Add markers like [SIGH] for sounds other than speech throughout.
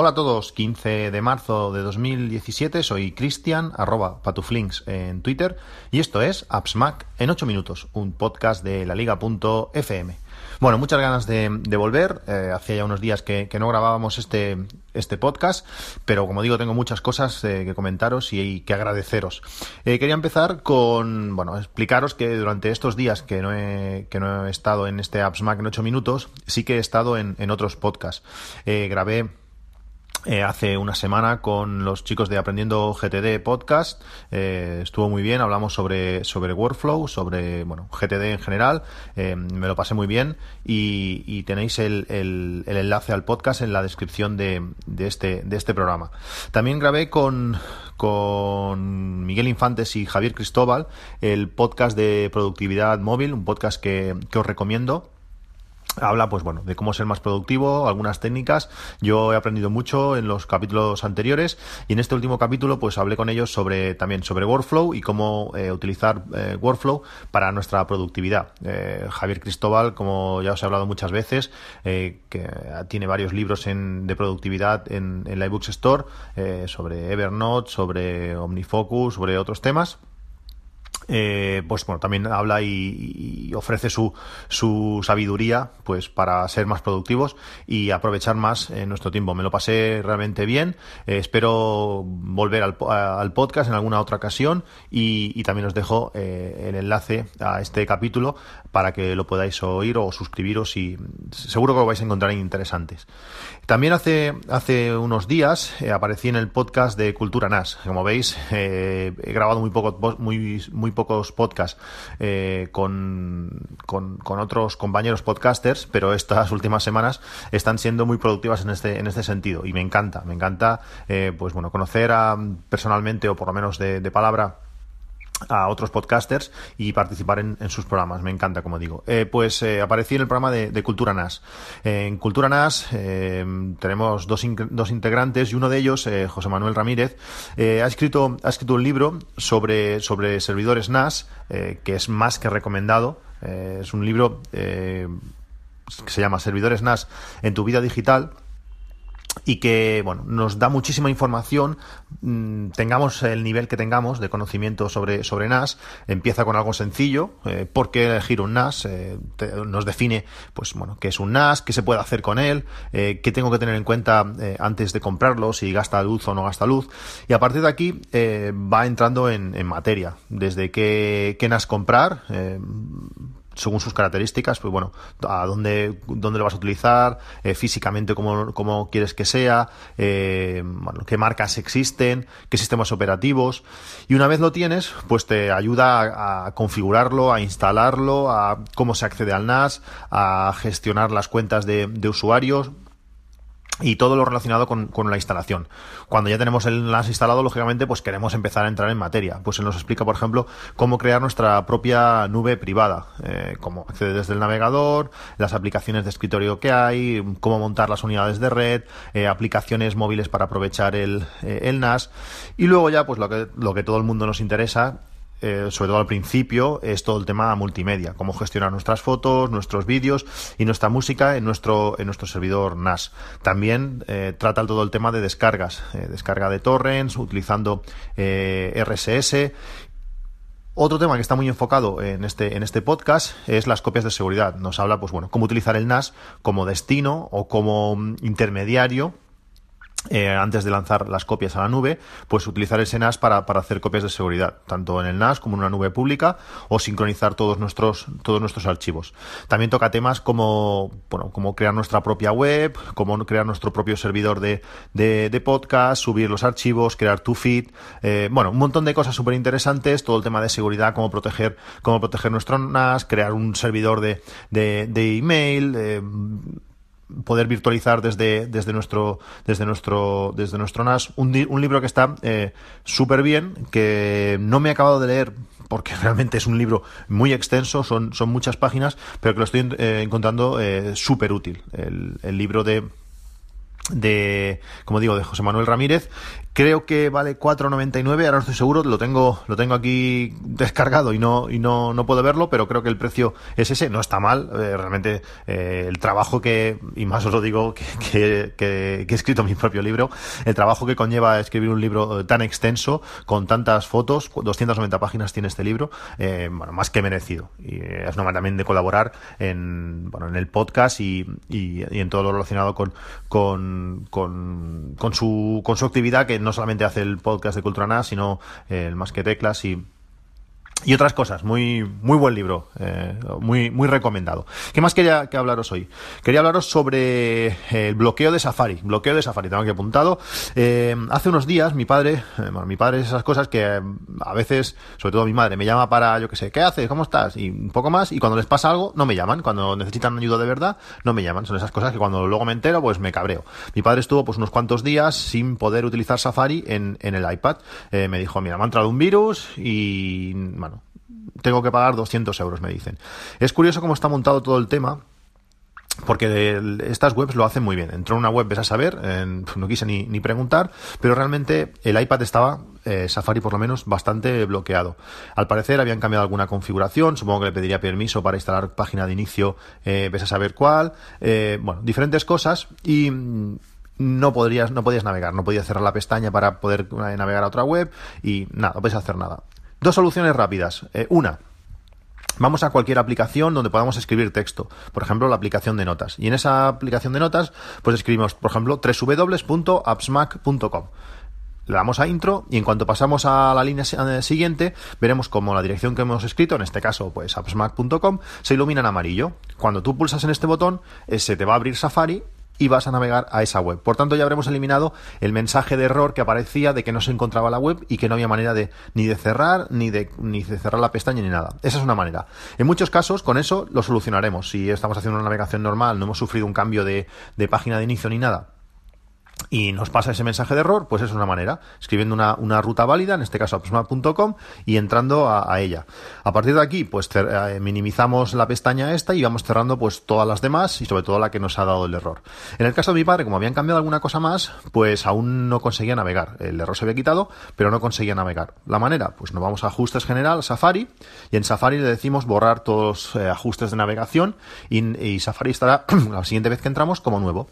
Hola a todos, 15 de marzo de 2017, soy Cristian, arroba patuflinks en Twitter, y esto es AppsMac en 8 minutos, un podcast de la liga.fm. Bueno, muchas ganas de, volver, eh, hacía ya unos días que, no grabábamos este, este podcast, pero como digo, tengo muchas cosas eh, que comentaros y, que agradeceros. Eh, quería empezar con, bueno, explicaros que durante estos días que no he, estado en este AppsMac en 8 minutos, sí que he estado en, en otros podcasts. grabé eh, hace una semana con los chicos de Aprendiendo GTD Podcast. Eh, estuvo muy bien, hablamos sobre, sobre workflow, sobre bueno, GTD en general. Eh, me lo pasé muy bien y, tenéis el, el, enlace al podcast en la descripción de, de, este, de este programa. También grabé con, con Miguel Infantes y Javier Cristóbal el podcast de productividad móvil, un podcast que, que os recomiendo habla pues bueno de cómo ser más productivo algunas técnicas. Yo he aprendido mucho en los capítulos anteriores y en este último capítulo pues hablé con ellos sobre también sobre workflow y cómo eh, utilizar eh, workflow para nuestra productividad. Eh, Javier Cristóbal como ya os he hablado muchas veces que tiene varios libros en, de productividad en, en la ebooks store sobre Evernote sobre OmniFocus sobre otros temas eh, pues bueno, también habla y, ofrece su, su, sabiduría pues para ser más productivos y aprovechar más eh, nuestro tiempo. Me lo pasé realmente bien. Eh, espero volver al, al, podcast en alguna otra ocasión y, también os dejo el enlace a este capítulo para que lo podáis oír o suscribiros y seguro que lo vais a encontrar interesantes. También hace, hace unos días aparecí en el podcast de Cultura NAS. Como veis, he grabado muy poco, muy, muy pocos podcasts eh, con, con, otros compañeros podcasters, pero estas [LAUGHS] últimas semanas están siendo muy productivas en este, en este sentido. Y me encanta, me encanta eh, pues bueno, conocer a, personalmente o por lo menos de, de palabra a otros podcasters y participar en, sus programas. Me encanta, como digo. Eh, pues eh, aparecí en el programa de, Cultura NAS. en Cultura NAS eh, tenemos dos, dos, integrantes y uno de ellos, José Manuel Ramírez, ha, escrito, ha escrito un libro sobre, sobre servidores NAS que es más que recomendado. es un libro que se llama Servidores NAS en tu vida digital y que bueno nos da muchísima información mm, tengamos el nivel que tengamos de conocimiento sobre, sobre NAS empieza con algo sencillo eh, por qué elegir un NAS eh, nos define pues bueno qué es un NAS qué se puede hacer con él eh, qué tengo que tener en cuenta antes de comprarlo si gasta luz o no gasta luz. Y a partir de aquí va entrando en, en materia. Desde qué, qué NAS comprar según sus características, pues bueno, a dónde, dónde lo vas a utilizar, eh, físicamente cómo, cómo, quieres que sea, eh, bueno, qué marcas existen, qué sistemas operativos. Y una vez lo tienes, pues te ayuda a, configurarlo, a instalarlo, a cómo se accede al NAS, a gestionar las cuentas de, de usuarios, y todo lo relacionado con, la instalación. Cuando ya tenemos el NAS instalado, lógicamente, pues queremos empezar a entrar en materia. Pues él nos explica, por ejemplo, cómo crear nuestra propia nube privada, eh, cómo acceder desde el navegador, las aplicaciones de escritorio que hay, cómo montar las unidades de red, eh, aplicaciones móviles para aprovechar el, eh, el NAS. Y luego ya, pues lo que, lo que todo el mundo nos interesa, eh, sobre todo al principio, es todo el tema multimedia, cómo gestionar nuestras fotos, nuestros vídeos y nuestra música en nuestro, en nuestro servidor NAS. También eh, trata todo el tema de descargas, eh, descarga de torrents, utilizando RSS otro tema que está muy enfocado en este, en este podcast es las copias de seguridad. Nos habla, pues bueno, cómo utilizar el NAS como destino o como mm, intermediario eh, antes de lanzar las copias a la nube, pues utilizar ese NAS para, hacer copias de seguridad, tanto en el NAS como en una nube pública, o sincronizar todos nuestros, todos nuestros archivos. También toca temas como, bueno, como crear nuestra propia web, como crear nuestro propio servidor de, de, podcast, subir los archivos, crear tu feed, eh, bueno, un montón de cosas súper interesantes, todo el tema de seguridad, cómo proteger, cómo proteger nuestro NAS, crear un servidor de, de, de email, eh, poder virtualizar desde, desde nuestro desde nuestro desde nuestro NAS un, libro que está eh, súper bien que no me he acabado de leer porque [LAUGHS] realmente es un libro muy extenso son, son muchas páginas pero que lo estoy eh, encontrando eh, súper útil. El libro de de, como digo, de José Manuel Ramírez. Creo que vale 4.99, ahora no estoy seguro, lo tengo, lo tengo aquí [LAUGHS] descargado y no, y no, no puedo verlo, pero creo que el precio es ese, no está mal, eh, realmente eh, el trabajo que, y más os lo digo que, que, que, he escrito mi propio libro, el trabajo que conlleva escribir un libro tan extenso, con tantas fotos, 290 páginas tiene este libro, eh, bueno, más que merecido. Y es una manera también de colaborar en, bueno, en el podcast y, y, en todo lo relacionado con, con, con, su, con su actividad que no solamente hace el podcast de Cultura NAS, sino eh, el Más que Teclas y y otras cosas. Muy, muy buen libro, eh, muy, muy recomendado. ¿Qué más quería que hablaros hoy? Quería hablaros sobre el bloqueo de Safari. Bloqueo de Safari, tengo aquí apuntado. Eh, hace unos días mi padre, eh, bueno, mi padre es esas cosas que eh, a veces, sobre todo mi madre, me llama para, yo qué sé, ¿qué haces? ¿Cómo estás? Y un poco más. Y cuando les pasa algo, no me llaman. Cuando necesitan ayuda de verdad, no me llaman. Son esas cosas que cuando luego me entero, pues me cabreo. Mi padre estuvo pues unos cuantos días sin poder utilizar Safari en, en el iPad. me dijo, mira, me ha entrado un virus y tengo que pagar 200 euros, me dicen. Es curioso cómo está montado todo el tema. Porque estas webs lo hacen muy bien. Entró en una web, ves a saber, no quise ni, ni, preguntar, pero realmente el iPad estaba, eh, Safari por lo menos, bastante bloqueado. Al parecer habían cambiado alguna configuración, supongo que le pediría permiso para instalar página de inicio, eh, ves a saber cuál, eh, bueno, diferentes cosas y no podrías, no podías navegar, no podías cerrar la pestaña para poder navegar a otra web y nada, no podías hacer nada. Dos soluciones rápidas. Eh, una, vamos a cualquier aplicación donde podamos escribir texto, por ejemplo la aplicación de notas. Y en esa aplicación de notas, pues escribimos, por ejemplo, www.appsmac.com. Le damos a intro y en cuanto pasamos a la línea eh, siguiente, veremos como la dirección que hemos escrito, en este caso pues appsmac.com, se ilumina en amarillo. Cuando tú pulsas en este botón, eh, se te va a abrir Safari y vas a navegar a esa web. Por tanto, ya habremos eliminado el mensaje de error que aparecía de que no se encontraba la web y que no había manera de ni de cerrar ni de ni de cerrar la pestaña ni nada. Esa es una manera. En muchos casos, con eso lo solucionaremos. Si estamos haciendo una navegación normal, no hemos sufrido un cambio de, de página de inicio ni nada, y nos pasa ese mensaje de error, pues es una manera, escribiendo una, una ruta válida, en este caso appsmap.com, y entrando a, ella. A partir de aquí, pues eh, minimizamos la pestaña esta y vamos cerrando pues todas las demás y sobre todo la que nos ha dado el error. En el caso de mi padre, como habían cambiado alguna cosa más, pues aún no conseguía navegar. El error se había quitado, pero no conseguía navegar. La manera, pues nos vamos a ajustes general, Safari, y en Safari le decimos borrar todos los eh, ajustes de navegación y Safari estará [CLEARS THROAT] la siguiente vez que entramos como nuevo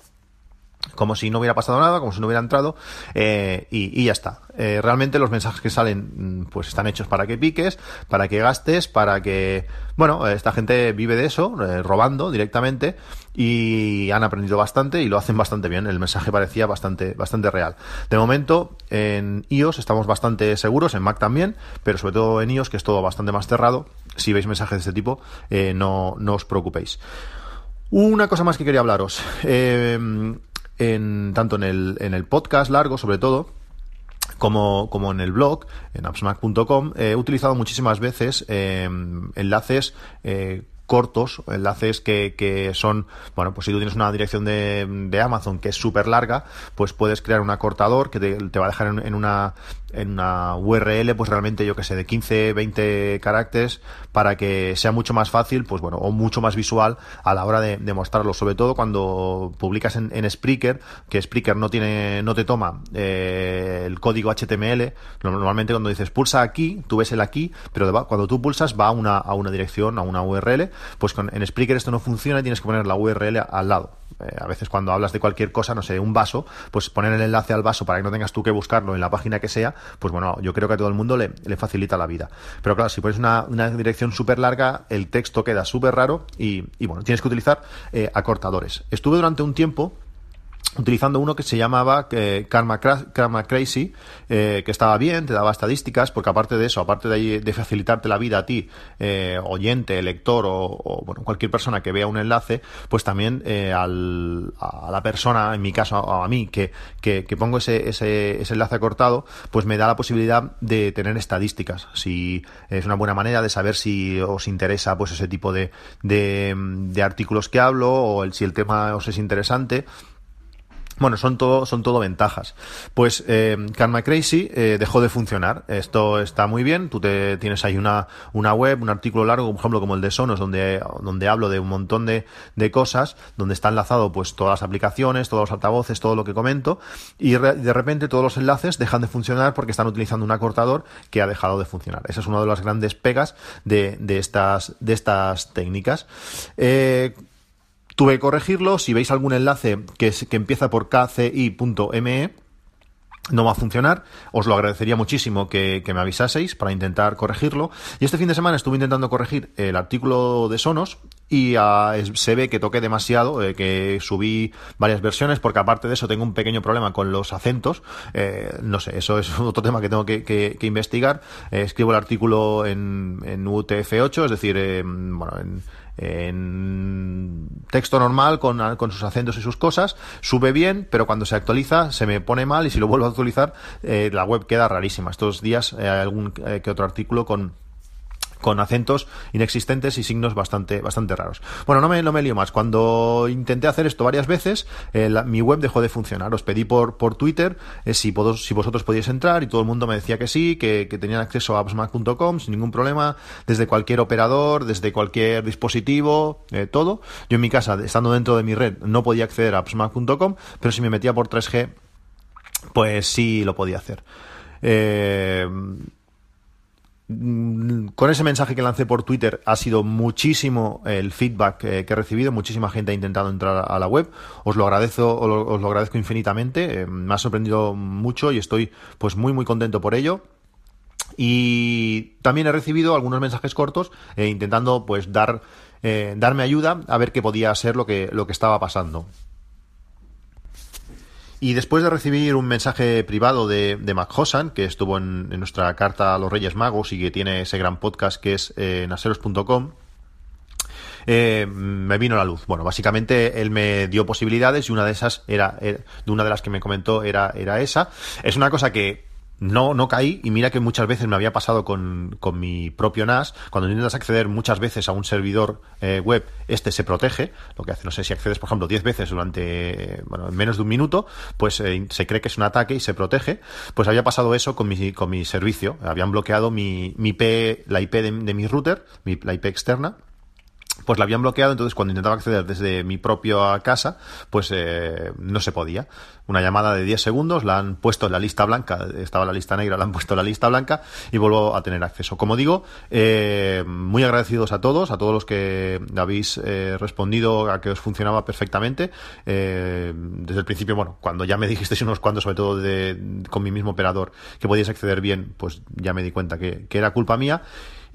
como si no hubiera pasado nada, como si no hubiera entrado, eh, y, ya está. Eh, realmente los mensajes que salen, mm, pues están hechos para que piques, para que gastes, para que, bueno, esta gente vive de eso, eh, robando directamente, y han aprendido bastante y lo hacen bastante bien. El mensaje parecía bastante, bastante real. De momento, en iOS estamos bastante seguros, en Mac también, pero sobre todo en iOS, que es todo bastante más cerrado. Si veis mensajes de este tipo, no, no os preocupéis. Una cosa más que quería hablaros. Eh, en, tanto en el, en el podcast largo, sobre todo, como, como en el blog, en appsmac.com, he utilizado muchísimas veces eh, enlaces eh, cortos, enlaces que, que son, bueno, pues si tú tienes una dirección de, de Amazon que es súper larga, pues puedes crear un acortador que te, va a dejar en, en, una en una URL, pues realmente yo que sé, de 15, 20 caracteres para que sea mucho más fácil, pues bueno, o mucho más visual a la hora de, de mostrarlo, sobre todo cuando publicas en, en, Spreaker, que Spreaker no tiene, no te toma eh, el código HTML, normalmente cuando dices pulsa aquí, tú ves el aquí, pero cuando tú pulsas va a una, a una dirección, a una URL, pues con, en Spreaker esto no funciona y tienes que poner la URL al lado. Eh, a veces cuando hablas de cualquier cosa, no sé, un vaso, pues poner el enlace al vaso para que no tengas tú que buscarlo en la página que sea, pues bueno, yo creo que a todo el mundo le, le facilita la vida. Pero claro, si pones una, dirección súper larga, el texto queda súper raro y, y, bueno, tienes que utilizar eh, acortadores. Estuve durante un tiempo utilizando uno que se llamaba eh, Karma, Crazy, eh, que estaba bien, te daba estadísticas, porque aparte de eso, aparte de, facilitarte la vida a ti, eh, oyente, lector o, bueno, cualquier persona que vea un enlace, pues también eh, al, a la persona, en mi caso a, a mí, que pongo ese, ese, ese, enlace cortado, pues me da la posibilidad de tener estadísticas. Si es una buena manera de saber si os interesa pues ese tipo de, de, de artículos que hablo o el, si el tema os es interesante Bueno, son todo, son todo ventajas. Pues eh, Karma Crazy eh, dejó de funcionar. Esto está muy bien. Tú te, tienes ahí una, una web, un artículo largo, por ejemplo, como el de Sonos, donde, donde hablo de un montón de, de cosas, donde está enlazado pues todas las aplicaciones, todos los altavoces, todo lo que comento, y de repente todos los enlaces dejan de funcionar porque están utilizando un acortador que ha dejado de funcionar. Esa es una de las grandes pegas de, de estas, de estas técnicas. Eh, Tuve que corregirlo. Si veis algún enlace que, que empieza por kci.me, no va a funcionar. Os lo agradecería muchísimo que, me avisaseis para intentar corregirlo. Y este fin de semana estuve intentando corregir el artículo de Sonos y ah, se ve que toqué demasiado, eh, que subí varias versiones, porque aparte de eso tengo un pequeño problema con los acentos. Eh, no sé, eso es [LAUGHS] otro tema que tengo que, investigar. Eh, escribo el artículo en, en UTF-8, es decir, bueno, en en texto normal con, sus acentos y sus cosas, sube bien, pero cuando se actualiza se me pone mal y si lo vuelvo a actualizar eh, la web queda rarísima. Estos días hay algún eh, que otro artículo con con acentos inexistentes y signos bastante, bastante raros. Bueno, no me, no me lío más. Cuando intenté hacer esto varias veces, eh, mi web dejó de funcionar. Os pedí por, por Twitter eh, si, si vosotros podíais entrar y todo el mundo me decía que sí, que, tenían acceso a appsmac.com sin ningún problema, desde cualquier operador, desde cualquier dispositivo, eh, todo. Yo en mi casa, estando dentro de mi red, no podía acceder a appsmac.com, pero si me metía por 3G, pues sí lo podía hacer. Eh, con ese mensaje que lancé por Twitter ha sido muchísimo el feedback que, he recibido, muchísima gente ha intentado entrar a la web, os lo agradezco, infinitamente, eh, me ha sorprendido mucho y estoy pues muy muy contento por ello. Y también he recibido algunos mensajes cortos eh, intentando pues dar eh, darme ayuda a ver qué podía ser lo que, lo que estaba pasando. Y después de recibir un mensaje privado de, de Mac Hosan, que estuvo en, nuestra carta a los Reyes Magos y que tiene ese gran podcast que es eh, naseros.com, eh, me vino la luz. Bueno, básicamente él me dio posibilidades y una de esas era, era, de una de las que me comentó era esa. Es una cosa que no, no caí y mira que muchas veces me había pasado con, con mi propio NAS. Cuando intentas acceder muchas veces a un servidor eh, web, este se protege. Lo que hace, no sé, si accedes, por ejemplo, 10 veces durante, bueno, en menos de un minuto, pues eh, se cree que es un ataque y se protege. Pues había pasado eso con mi, con mi servicio. Habían bloqueado mi, mi IP, la IP de, de mi router, mi, la IP externa pues la habían bloqueado, entonces cuando intentaba acceder desde mi propia casa, pues eh, no se podía. Una llamada de 10 segundos, la han puesto en la lista blanca, estaba la lista negra, la han puesto en la lista blanca y vuelvo a tener acceso. Como digo, eh, muy agradecidos a todos, a todos los que habéis eh, respondido a que os funcionaba perfectamente. desde el principio, bueno, cuando ya me [LAUGHS] dijisteis unos cuantos, sobre todo de, con mi mismo operador, que podíais acceder bien, pues ya me di cuenta que, que era culpa mía.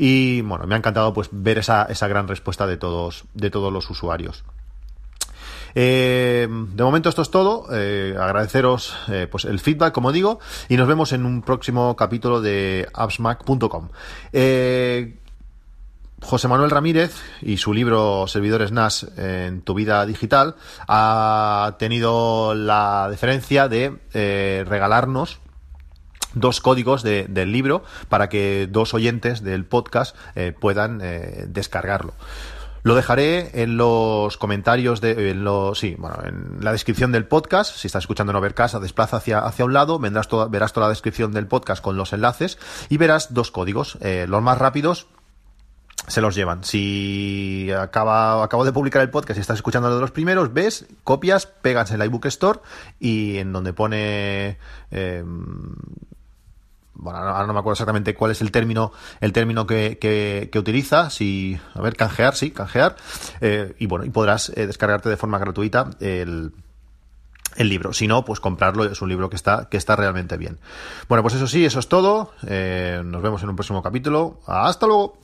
Y bueno, me ha encantado pues ver esa, esa gran respuesta de todos, de todos los usuarios. Eh, de momento esto es todo. Eh, agradeceros eh, pues el feedback, como digo, y nos vemos en un próximo capítulo de appsmac.com. José Manuel Ramírez y su libro Servidores NAS en tu vida digital ha tenido la deferencia de regalarnos dos códigos del libro para que dos oyentes del podcast eh, puedan eh, descargarlo. Lo dejaré en los comentarios de, en lo, sí, bueno, en la descripción del podcast. Si estás escuchando en casa desplaza hacia, hacia un lado, verás toda la descripción del podcast con los enlaces y verás dos códigos. Eh, los más rápidos se los llevan. Si acaba, acabo de publicar el podcast y estás escuchando lo de los primeros, ves, copias, pegas en la iBook Store y en donde pone bueno, ahora no me acuerdo exactamente cuál es el término, el término que, que, utiliza, si, a ver, canjear, sí, canjear, eh, y bueno, y podrás eh, descargarte de forma gratuita el, el libro. Si no, pues comprarlo, es un libro que está, que está realmente bien. Bueno, pues eso sí, eso es todo. Eh, nos vemos en un próximo capítulo. Hasta luego.